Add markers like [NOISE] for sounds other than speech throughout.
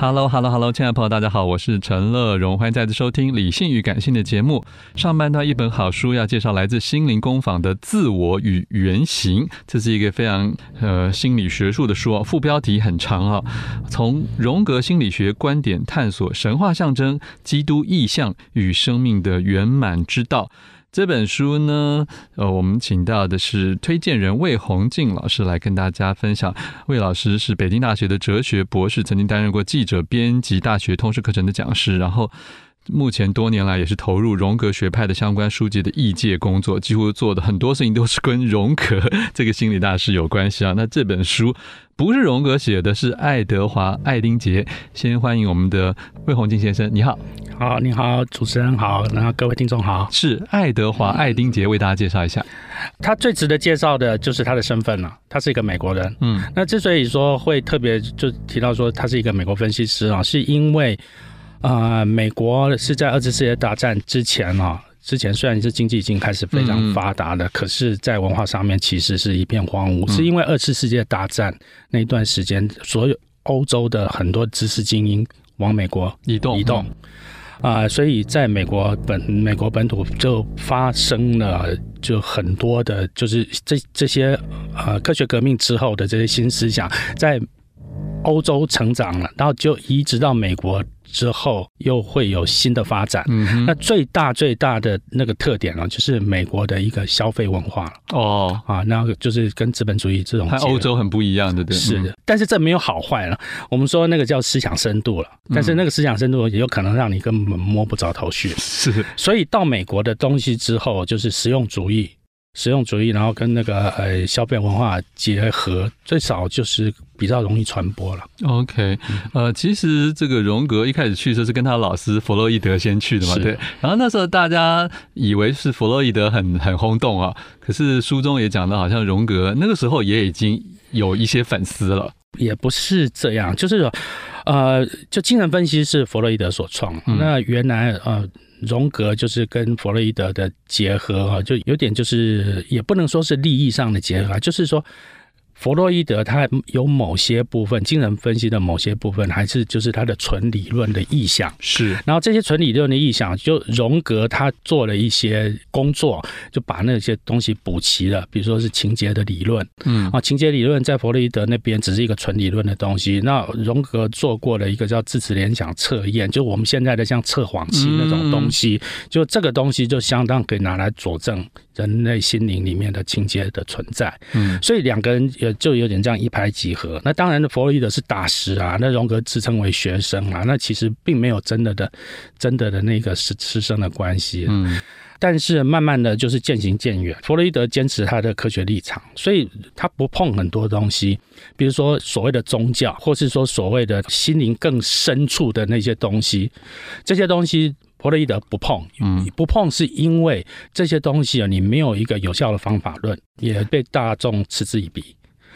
Hello，Hello，Hello，亲爱的朋友，大家好，我是陈乐荣，欢迎再次收听《理性与感性》的节目。上半段一本好书要介绍，来自心灵工坊的《自我与原型》，这是一个非常呃心理学术的书啊，副标题很长啊，从荣格心理学观点探索神话象征、基督意象与生命的圆满之道。这本书呢，呃，我们请到的是推荐人魏宏静老师来跟大家分享。魏老师是北京大学的哲学博士，曾经担任过记者、编辑、大学通识课程的讲师，然后目前多年来也是投入荣格学派的相关书籍的译介工作，几乎做的很多事情都是跟荣格这个心理大师有关系啊。那这本书。不是荣格写的，是爱德华·爱丁杰。先欢迎我们的魏宏静先生，你好，好，你好，主持人好，然后各位听众好。是爱德华·爱丁杰，为大家介绍一下。他最值得介绍的就是他的身份了，他是一个美国人。嗯，那之所以说会特别就提到说他是一个美国分析师啊，是因为啊、呃，美国是在二次世界大战之前啊。之前虽然是经济已经开始非常发达了，嗯、可是，在文化上面其实是一片荒芜，嗯、是因为二次世界大战那段时间，所有欧洲的很多知识精英往美国移动移动，啊、呃，所以在美国本美国本土就发生了就很多的，就是这这些呃科学革命之后的这些新思想在欧洲成长了，然后就移植到美国。之后又会有新的发展。那最大最大的那个特点呢，就是美国的一个消费文化哦啊，那个就是跟资本主义这种，和欧洲很不一样的，对，是的。但是这没有好坏了。我们说那个叫思想深度了，但是那个思想深度也有可能让你根本摸不着头绪。是，所以到美国的东西之后，就是实用主义。实用主义，然后跟那个呃消费文化结合，最少就是比较容易传播了。OK，呃，其实这个荣格一开始去的时候是跟他老师弗洛伊德先去的嘛，对。然后那时候大家以为是弗洛伊德很很轰动啊，可是书中也讲的，好像荣格那个时候也已经有一些粉丝了。也不是这样，就是说，呃，就精神分析是弗洛伊德所创，嗯、那原来呃。荣格就是跟弗洛伊德的结合哈，就有点就是也不能说是利益上的结合，就是说。弗洛伊德他有某些部分精神分析的某些部分，还是就是他的纯理论的意向。是，然后这些纯理论的意向，就荣格他做了一些工作，就把那些东西补齐了。比如说是情节的理论，嗯啊，情节理论在弗洛伊德那边只是一个纯理论的东西。那荣格做过了一个叫字词联想测验，就我们现在的像测谎器那种东西，就这个东西就相当可以拿来佐证人类心灵里面的情节的存在。嗯，所以两个人也。就有点这样一拍即合。那当然的，弗洛伊德是大师啊，那荣格自称为学生啊，那其实并没有真的的、真的的那个师师生的关系。嗯，但是慢慢的就是渐行渐远。弗洛伊德坚持他的科学立场，所以他不碰很多东西，比如说所谓的宗教，或是说所谓的心灵更深处的那些东西，这些东西。弗洛伊德不碰，嗯，不碰是因为这些东西啊，你没有一个有效的方法论，也被大众嗤之以鼻。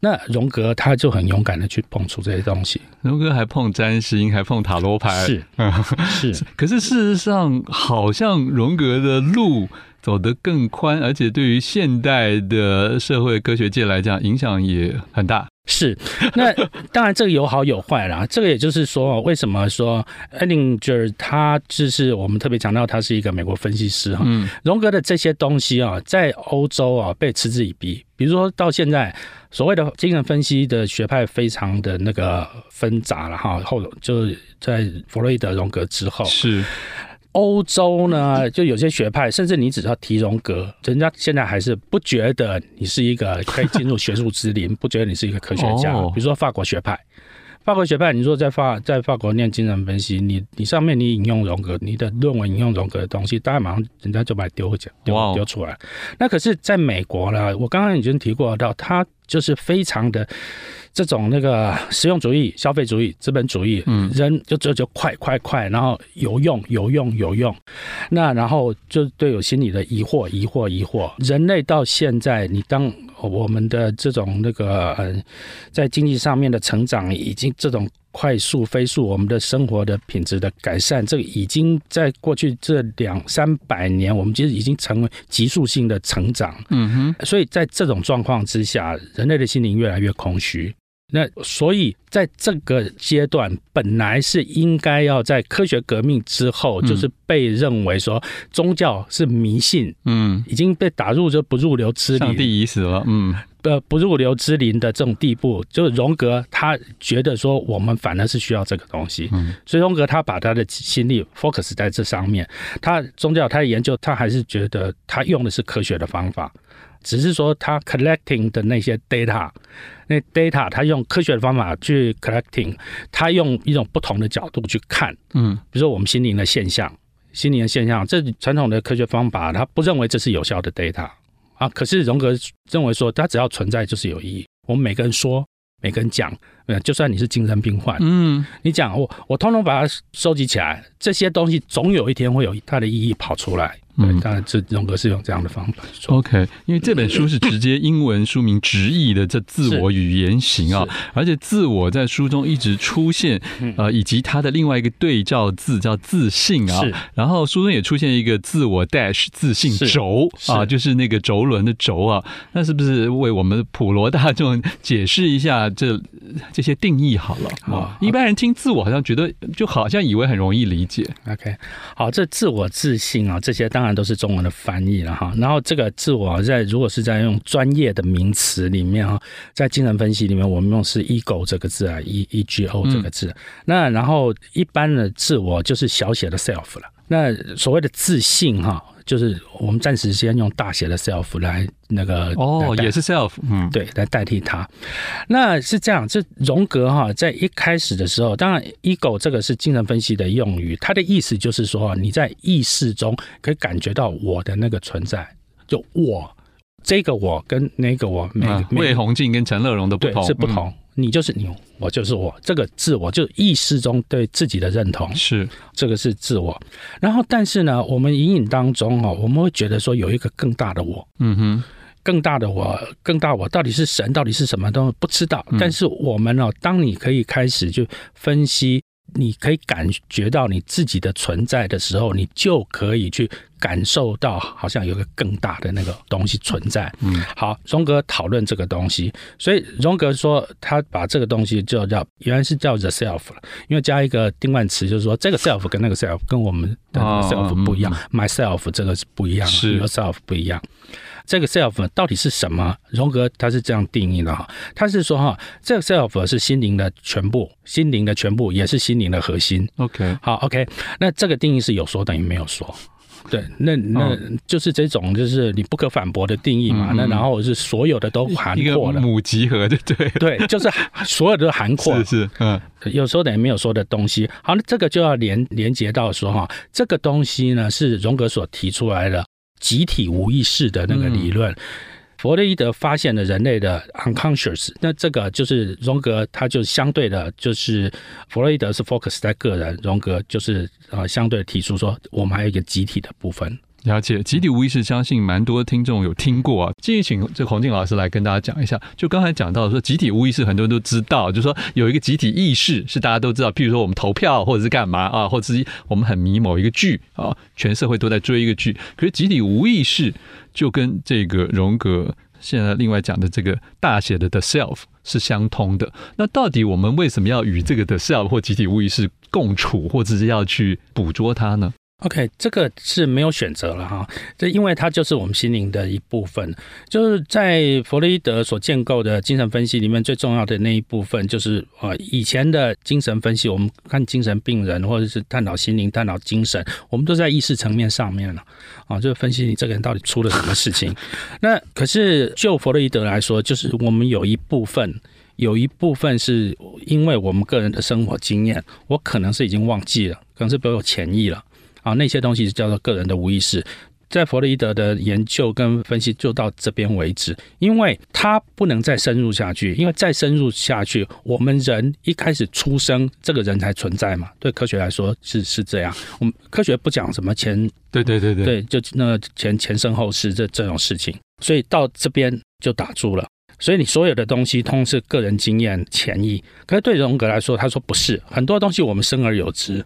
那荣格他就很勇敢的去碰触这些东西，荣格还碰占星，还碰塔罗牌，是 [LAUGHS] 是。是可是事实上，好像荣格的路走得更宽，而且对于现代的社会科学界来讲，影响也很大。是，那当然这个有好有坏啦。[LAUGHS] 这个也就是说，为什么说 Edinger 他就是我们特别强调他是一个美国分析师哈。嗯，荣格的这些东西啊，在欧洲啊被嗤之以鼻。比如说到现在，所谓的精神分析的学派非常的那个纷杂了哈。后就在弗洛伊德、荣格之后是。欧洲呢，就有些学派，甚至你只要提荣格，人家现在还是不觉得你是一个 [LAUGHS] 可以进入学术之林，[LAUGHS] 不觉得你是一个科学家。比如说法国学派，法国学派，你说在法在法国念精神分析，你你上面你引用荣格，你的论文引用荣格的东西，大概马上人家就把它丢掉丢丢出来。那可是在美国呢，我刚刚已经提过到，他就是非常的。这种那个实用主义、消费主义、资本主义，嗯，人就就就快快快，然后有用有用有用，那然后就对有心理的疑惑疑惑疑惑。人类到现在，你当我们的这种那个呃，在经济上面的成长已经这种快速飞速，我们的生活的品质的改善，这个已经在过去这两三百年，我们其实已经成为急速性的成长。嗯哼，所以在这种状况之下，人类的心灵越来越空虚。那所以在这个阶段，本来是应该要在科学革命之后，就是被认为说宗教是迷信，嗯，已经被打入就不入流之地，上帝已死了，嗯，呃，不入流之林的这种地步，就是荣格他觉得说我们反而是需要这个东西，嗯，所以荣格他把他的心力 focus 在这上面，他宗教他的研究，他还是觉得他用的是科学的方法。只是说他 collecting 的那些 data，那 data 他用科学的方法去 collecting，他用一种不同的角度去看，嗯，比如说我们心灵的现象，心灵的现象，这传统的科学方法他不认为这是有效的 data 啊，可是荣格认为说它只要存在就是有意义，我们每个人说，每个人讲，就算你是精神病患，嗯，你讲我我通通把它收集起来，这些东西总有一天会有它的意义跑出来。嗯，当然，这荣格是用这样的方法。OK，因为这本书是直接英文书名直译的，这自我与原型啊，而且自我在书中一直出现，呃，以及它的另外一个对照字叫自信啊。然后书中也出现一个自我 dash 自信轴啊，就是那个轴轮的轴啊。那是不是为我们普罗大众解释一下这这些定义好了啊？一般人听自我好像觉得就好像以为很容易理解。OK，好，这自我自信啊，这些当。当然都是中文的翻译了哈，然后这个自我在如果是在用专业的名词里面哈，在精神分析里面，我们用是 ego 这个字啊，e e g o 这个字。嗯、那然后一般的自我就是小写的 self 了。那所谓的自信哈。就是我们暂时先用大写的 self 来那个哦，也是 self，嗯，对，来代替它。那是这样，这荣格哈，在一开始的时候，当然 ego 这个是精神分析的用语，它的意思就是说，你在意识中可以感觉到我的那个存在，就我这个我跟那个我，每魏红静跟陈乐融的不同，是不同。你就是你，我就是我，这个自我就意识中对自己的认同是这个是自我。然后，但是呢，我们隐隐当中哦，我们会觉得说有一个更大的我，嗯哼，更大的我，更大我到底是神，到底是什么都不知道。但是我们哦，当你可以开始就分析。你可以感觉到你自己的存在的时候，你就可以去感受到，好像有个更大的那个东西存在。嗯，好，荣格讨论这个东西，所以荣格说他把这个东西就叫原来是叫 the self 了，因为加一个定冠词，就是说这个 [LAUGHS] self 跟那个 self 跟我们的 self 不一样，myself 这个是不一样，是 yourself 不一样。这个 self 到底是什么？荣格他是这样定义的哈，他是说哈，这个 self 是心灵的全部，心灵的全部也是心灵的核心。OK，好，OK，那这个定义是有说等于没有说，对，那那就是这种就是你不可反驳的定义嘛。那然后是所有的都涵括了，母集合的，对对，就是所有的都涵括，[LAUGHS] 是是，嗯，有说等于没有说的东西。好，那这个就要连连接到说哈，这个东西呢是荣格所提出来的。集体无意识的那个理论，嗯、弗洛伊德发现了人类的 unconscious，那这个就是荣格，他就相对的，就是弗洛伊德是 focus 在个人，荣格就是呃相对提出说，我们还有一个集体的部分。了解集体无意识，相信蛮多听众有听过啊。继续请这洪静老师来跟大家讲一下。就刚才讲到说，集体无意识，很多人都知道，就是说有一个集体意识是大家都知道。譬如说我们投票或者是干嘛啊，或者是我们很迷某一个剧啊，全社会都在追一个剧。可是集体无意识就跟这个荣格现在另外讲的这个大写的 The Self 是相通的。那到底我们为什么要与这个 The Self 或集体无意识共处，或者是要去捕捉它呢？OK，这个是没有选择了哈，这因为它就是我们心灵的一部分。就是在弗洛伊德所建构的精神分析里面，最重要的那一部分就是呃，以前的精神分析，我们看精神病人或者是探讨心灵、探讨精神，我们都在意识层面上面了啊，就是分析你这个人到底出了什么事情。那可是就弗洛伊德来说，就是我们有一部分，有一部分是因为我们个人的生活经验，我可能是已经忘记了，可能是都有潜意了。啊，那些东西叫做个人的无意识，在弗洛伊德的研究跟分析就到这边为止，因为他不能再深入下去，因为再深入下去，我们人一开始出生，这个人才存在嘛。对科学来说是是这样，我们科学不讲什么前，对对对对，对，就那前前生后世这这种事情，所以到这边就打住了。所以你所有的东西通是个人经验潜意，可是对荣格来说，他说不是，很多东西我们生而有之。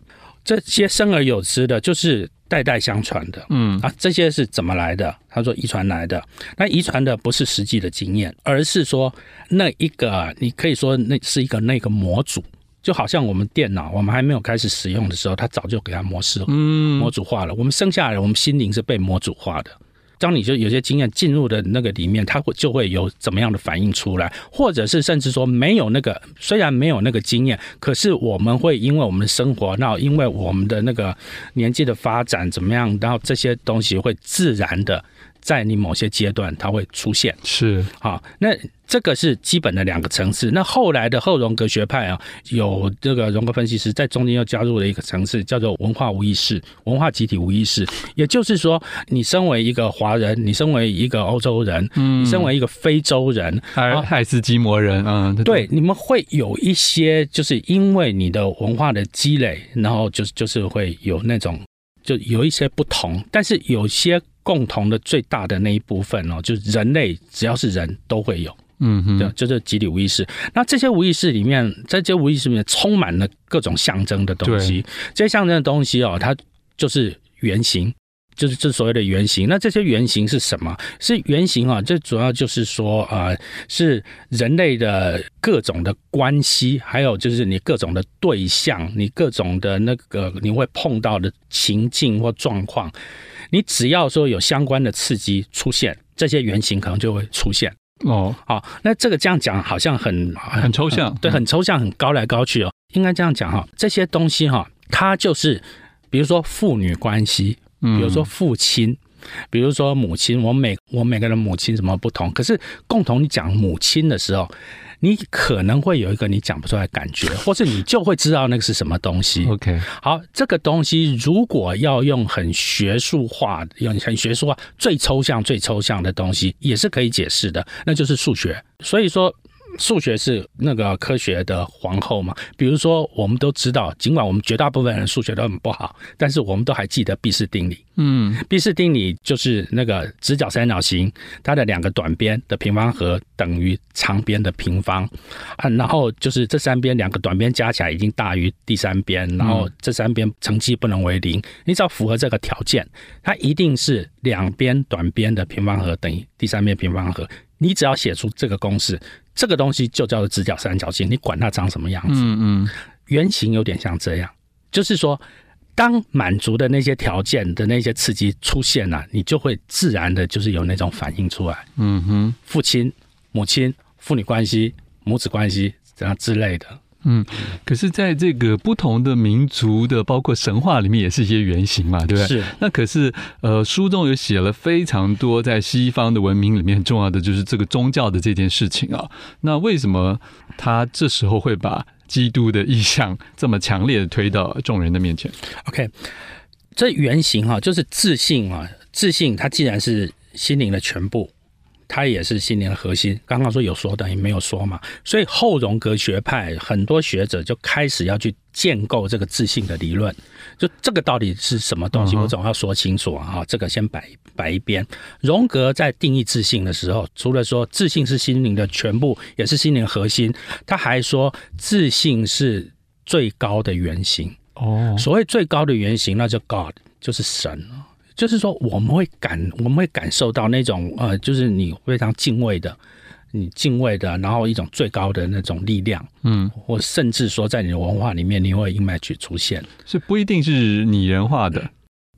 这些生而有之的，就是代代相传的，嗯啊，这些是怎么来的？他说遗传来的。那遗传的不是实际的经验，而是说那一个，你可以说那是一个那个模组，就好像我们电脑，我们还没有开始使用的时候，它早就给它模式，嗯，模组化了。我们生下来，我们心灵是被模组化的。当你就有些经验进入的那个里面，它会就会有怎么样的反应出来，或者是甚至说没有那个，虽然没有那个经验，可是我们会因为我们的生活，那因为我们的那个年纪的发展怎么样，然后这些东西会自然的。在你某些阶段，它会出现，是好，那这个是基本的两个层次。那后来的后荣格学派啊，有这个荣格分析师在中间又加入了一个层次，叫做文化无意识、文化集体无意识。也就是说，你身为一个华人，你身为一个欧洲人，嗯，你身为一个非洲人，爱爱斯基摩人，嗯，对，对，你们会有一些，就是因为你的文化的积累，然后就是就是会有那种，就有一些不同，但是有些。共同的最大的那一部分哦，就是人类只要是人都会有，嗯哼，就是集体无意识。那这些无意识里面，在这些无意识里面充满了各种象征的东西。这些象征的东西哦，它就是原型，就是这所谓的原型。那这些原型是什么？是原型啊，这主要就是说啊，是人类的各种的关系，还有就是你各种的对象，你各种的那个你会碰到的情境或状况。你只要说有相关的刺激出现，这些原型可能就会出现哦。好，那这个这样讲好像很很抽象，对，很抽象，很高来高去哦。应该这样讲哈，这些东西哈，它就是比如说父女关系，比如说父亲，比如说母亲。我每我每个人母亲什么不同？可是共同你讲母亲的时候。你可能会有一个你讲不出来的感觉，[LAUGHS] 或是你就会知道那个是什么东西。OK，好，这个东西如果要用很学术化、用很学术化、最抽象、最抽象的东西，也是可以解释的，那就是数学。所以说。数学是那个科学的皇后嘛？比如说，我们都知道，尽管我们绝大部分人数学都很不好，但是我们都还记得毕氏定理。嗯，毕氏定理就是那个直角三角形，它的两个短边的平方和等于长边的平方啊。然后就是这三边两个短边加起来已经大于第三边，然后这三边乘积不能为零。你只要符合这个条件，它一定是两边短边的平方和等于第三边平方和。你只要写出这个公式。这个东西就叫做直角三角形，你管它长什么样子，嗯嗯，原型有点像这样，就是说，当满足的那些条件的那些刺激出现了，你就会自然的，就是有那种反应出来，嗯哼，父亲、母亲、父女关系、母子关系这样之类的。嗯，可是，在这个不同的民族的，包括神话里面，也是一些原型嘛，对不对？是。那可是，呃，书中有写了非常多，在西方的文明里面很重要的就是这个宗教的这件事情啊。那为什么他这时候会把基督的意象这么强烈的推到众人的面前？OK，这原型哈，就是自信啊，自信它既然是心灵的全部。它也是心灵的核心。刚刚说有说等于没有说嘛，所以后荣格学派很多学者就开始要去建构这个自信的理论。就这个到底是什么东西，我总要说清楚啊！这个先摆摆一边。荣格在定义自信的时候，除了说自信是心灵的全部，也是心灵核心，他还说自信是最高的原型。哦，所谓最高的原型，那就 God，就是神。就是说，我们会感，我们会感受到那种呃，就是你非常敬畏的，你敬畏的，然后一种最高的那种力量，嗯，或甚至说在你的文化里面，你会 image 出现，是不一定是拟人化的，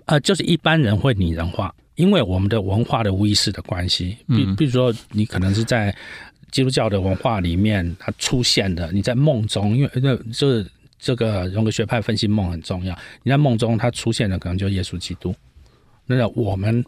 呃，就是一般人会拟人化，因为我们的文化的无意识的关系，比比如说你可能是在基督教的文化里面它出现的，你在梦中，因为那就是这个荣格学派分析梦很重要，你在梦中它出现的可能就是耶稣基督。那我们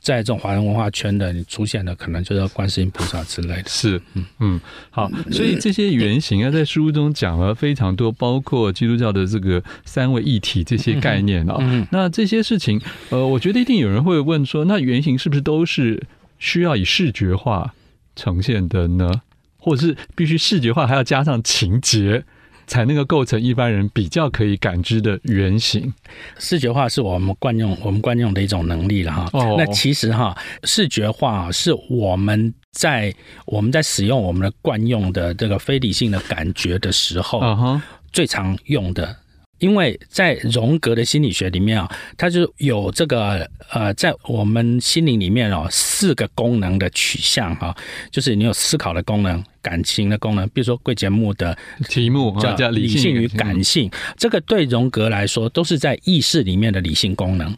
在这种华人文化圈的，你出现的可能就是观世音菩萨之类的。是，嗯嗯，好，所以这些原型啊，在书中讲了非常多，包括基督教的这个三位一体这些概念啊。那这些事情，呃，我觉得一定有人会问说，那原型是不是都是需要以视觉化呈现的呢？或者是必须视觉化，还要加上情节？才能够构成一般人比较可以感知的原型。视觉化是我们惯用我们惯用的一种能力了哈。哦。那其实哈，视觉化是我们在我们在使用我们的惯用的这个非理性的感觉的时候，最常用的。因为在荣格的心理学里面啊，它就有这个呃，在我们心灵里面哦，四个功能的取向哈，就是你有思考的功能、感情的功能，比如说贵节目的题目叫理性与感性，这个对荣格来说都是在意识里面的理性功能。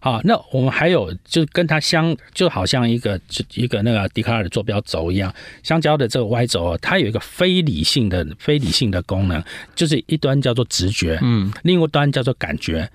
好，那我们还有就跟它相，就好像一个就一个那个笛卡尔的坐标轴一样，相交的这个 Y 轴，它有一个非理性的非理性的功能，就是一端叫做直觉，嗯，另一端叫做感觉。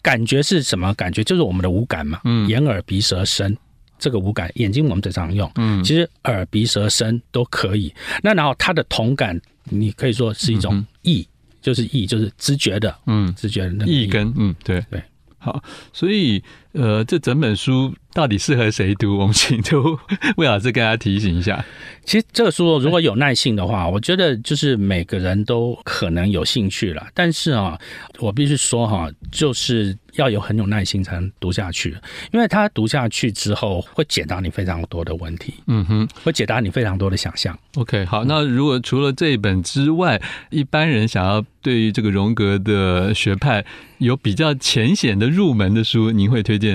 感觉是什么？感觉就是我们的五感嘛，嗯，眼耳鼻舌身这个五感，眼睛我们最常用，嗯，其实耳鼻舌身都可以。那然后它的同感，你可以说是一种意，就是意，就是知觉的，嗯，知觉的那个意根，嗯，对对。好，所以呃，这整本书到底适合谁读？我们请就 [LAUGHS] 魏老师跟大家提醒一下。其实这个书如果有耐性的话，我觉得就是每个人都可能有兴趣了。但是啊，我必须说哈，就是要有很有耐心才能读下去，因为他读下去之后会解答你非常多的问题。嗯哼，会解答你非常多的想象。OK，好，那如果除了这一本之外，一般人想要对于这个荣格的学派有比较浅显的入门的书，您会推荐？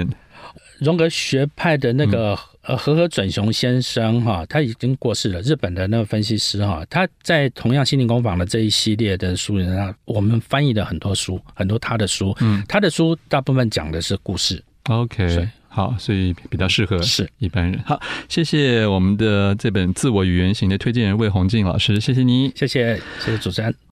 荣格学派的那个呃和和准雄先生哈，他已经过世了。日本的那个分析师哈，他在同样心灵工坊的这一系列的书里面，我们翻译了很多书，很多他的书。嗯，他的书大部分讲的是故事。OK，好，所以比较适合是一般人。好，谢谢我们的这本《自我与原型》的推荐人魏宏静老师，谢谢你，谢谢谢谢主持人。